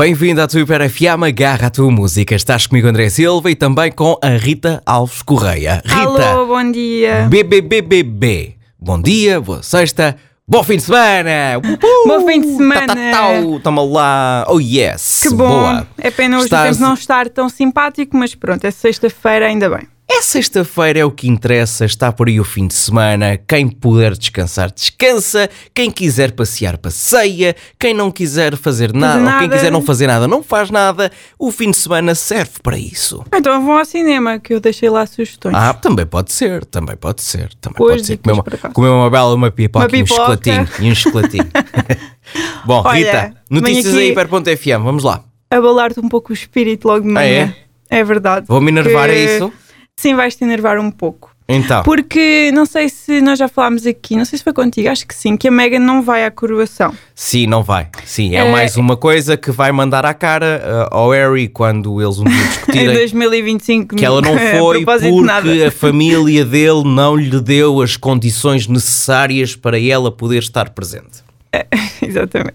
Bem-vindo à tua Hiper FM, agarra a tua música. Estás comigo, André Silva, e também com a Rita Alves Correia. Rita, Alô, bom dia. BBBBB. Bom dia, boa sexta, bom fim de semana. Uhul. Bom fim de semana. Tá, tá, tau. Tamo lá. Oh yes. Que bom. Boa. É pena hoje Estás- não estar tão simpático, mas pronto, é sexta-feira, ainda bem. É sexta-feira, é o que interessa, está por aí o fim de semana. Quem puder descansar, descansa. Quem quiser passear, passeia. Quem não quiser fazer nada, ou quem nada. quiser não fazer nada, não faz nada. O fim de semana serve para isso. Então vão ao cinema, que eu deixei lá sugestões. Ah, também pode ser, também pode ser. Também Hoje pode ser. Comer uma, comer uma bela uma pipoca, Uma e um pipoca. chocolatinho. E um chocolatinho. Bom, Olha, Rita, notícias aí, aqui- hiper.fm, vamos lá. Abalar-te um pouco o espírito logo de Ah, manhã. é? verdade. Vou-me enervar Que- a isso? Sim, vais-te enervar um pouco. Então, Porque não sei se nós já falámos aqui, não sei se foi contigo, acho que sim, que a Megan não vai à coroação. sim, não vai. Sim, é, É- mais uma coisa que vai mandar à cara uh, ao Harry quando eles um dia Em discutirem 2025 que ela não foi porque a família dele não lhe deu as condições necessárias para ela poder estar presente. Exatamente.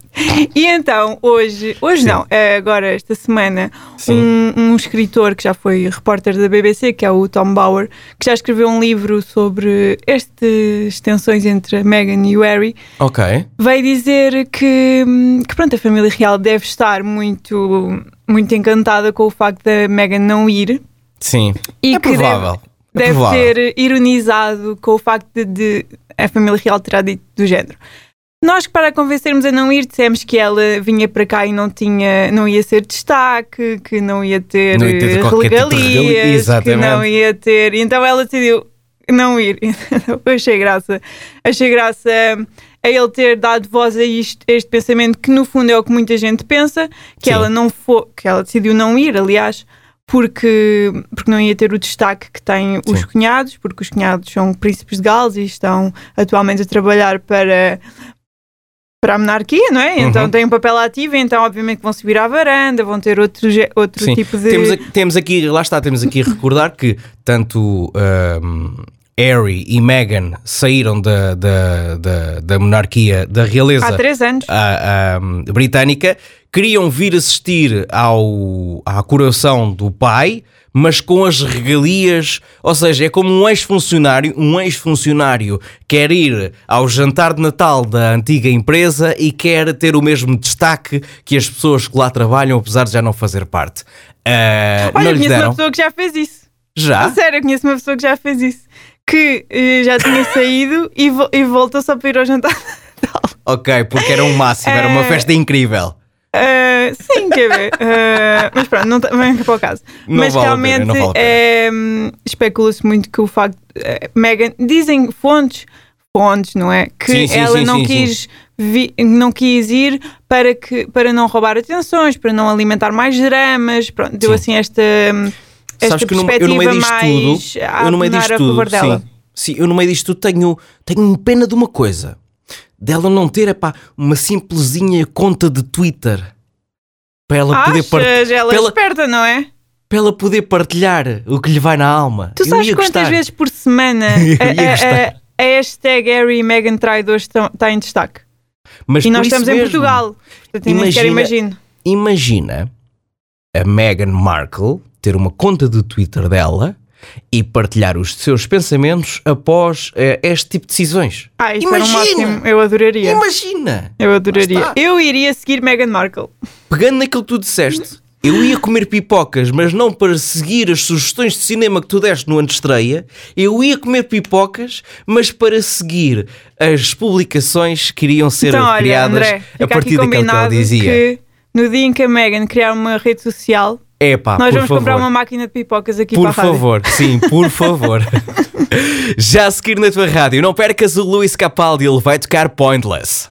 E então, hoje, hoje Sim. não, é agora esta semana, um, um escritor que já foi repórter da BBC, que é o Tom Bauer, que já escreveu um livro sobre estas tensões entre a Meghan e o Harry, Ok. veio dizer que, que pronto, a família real deve estar muito, muito encantada com o facto da Meghan não ir Sim. e é que deve- provável. é deve provável. ter ironizado com o facto de, de a família real terá dito do género. Nós, que para a convencermos a não ir, dissemos que ela vinha para cá e não tinha, não ia ser destaque, que não ia ter, Não ia ter eh, tipo regalia, regalias, que exatamente. não ia ter. Então ela decidiu não ir. Achei graça. Achei graça a ele ter dado voz a, isto, a este pensamento que no fundo é o que muita gente pensa, que Sim. ela não for, que ela decidiu não ir, aliás, porque, porque não ia ter o destaque que têm os Sim. cunhados, porque os cunhados são príncipes de Gales e estão atualmente a trabalhar para, para a monarquia, não é? Então Uhum. têm um papel ativo, então obviamente vão subir à varanda, vão ter outro, outro Sim. tipo de... Temos, aqui, temos aqui, lá está, temos aqui a recordar que tanto ahm, Harry e Meghan saíram da, da, da, da monarquia, da realeza Há três anos. ah, ahm, britânica, queriam vir assistir ao, à coroação do pai, mas com as regalias, ou seja, é como um ex-funcionário, um ex-funcionário quer ir ao jantar de Natal da antiga empresa e quer ter o mesmo destaque que as pessoas que lá trabalham, apesar de já não fazer parte. Ah, Olha, não conheço uma pessoa que já fez isso. Já? Sério, eu conheço uma pessoa que já fez isso. Que eh, já tinha saído e, vo- e voltou só para ir ao jantar. de Natal. Ok, porque era um máximo, era uma Eh, festa incrível. Uh, sim, quer ver. Uh, mas pronto, não tá- vem para o caso. Não mas vale realmente não vale é, hum, especula-se muito que o facto. eh, Meghan, dizem fontes, fontes, não é? Que Sim, sim, ela sim, não, quis vi- não quis ir para, que, para não roubar atenções, para não alimentar mais dramas. Pronto, deu Sim. assim esta. Esta Sabes que no, eu perspectiva no meio disto mais tudo, a eu no meio disto favor tudo, dela. sim, sim, eu no meio disto tudo tenho, tenho pena de uma coisa, dela não ter epá, uma simplesinha conta de Twitter para ela, poder Achas? part- Ela é esperta, não é? para ela poder partilhar o que lhe vai na alma. Tu Eu sabes quantas gostar. vezes por semana a, a- a- hashtag Harry e Meghan traidores está tá em destaque? Mas E nós estamos em mesmo, Portugal. Portanto, Imagina- imagino. Imagina a Meghan Markle ter uma conta de Twitter dela e partilhar os seus pensamentos após eh, este tipo de decisões. Ah, isso era Imagina! máximo. Eu adoraria. Imagina! Eu adoraria. está. Eu iria seguir Meghan Markle. pegando naquilo que tu disseste, eu ia comer pipocas, mas não para seguir as sugestões de cinema que tu deste no antestreia. Eu ia comer pipocas, mas para seguir as publicações que iriam ser então, olha, criadas André, a fica partir aqui daquilo que ela dizia. que no dia em que a Meghan criar uma rede social, Epá, nós por vamos favor. comprar uma máquina de pipocas aqui Por para a rádio. favor, sim, por favor. Já a seguir na tua rádio, não percas o Luís Capaldi, ele vai tocar Pointless.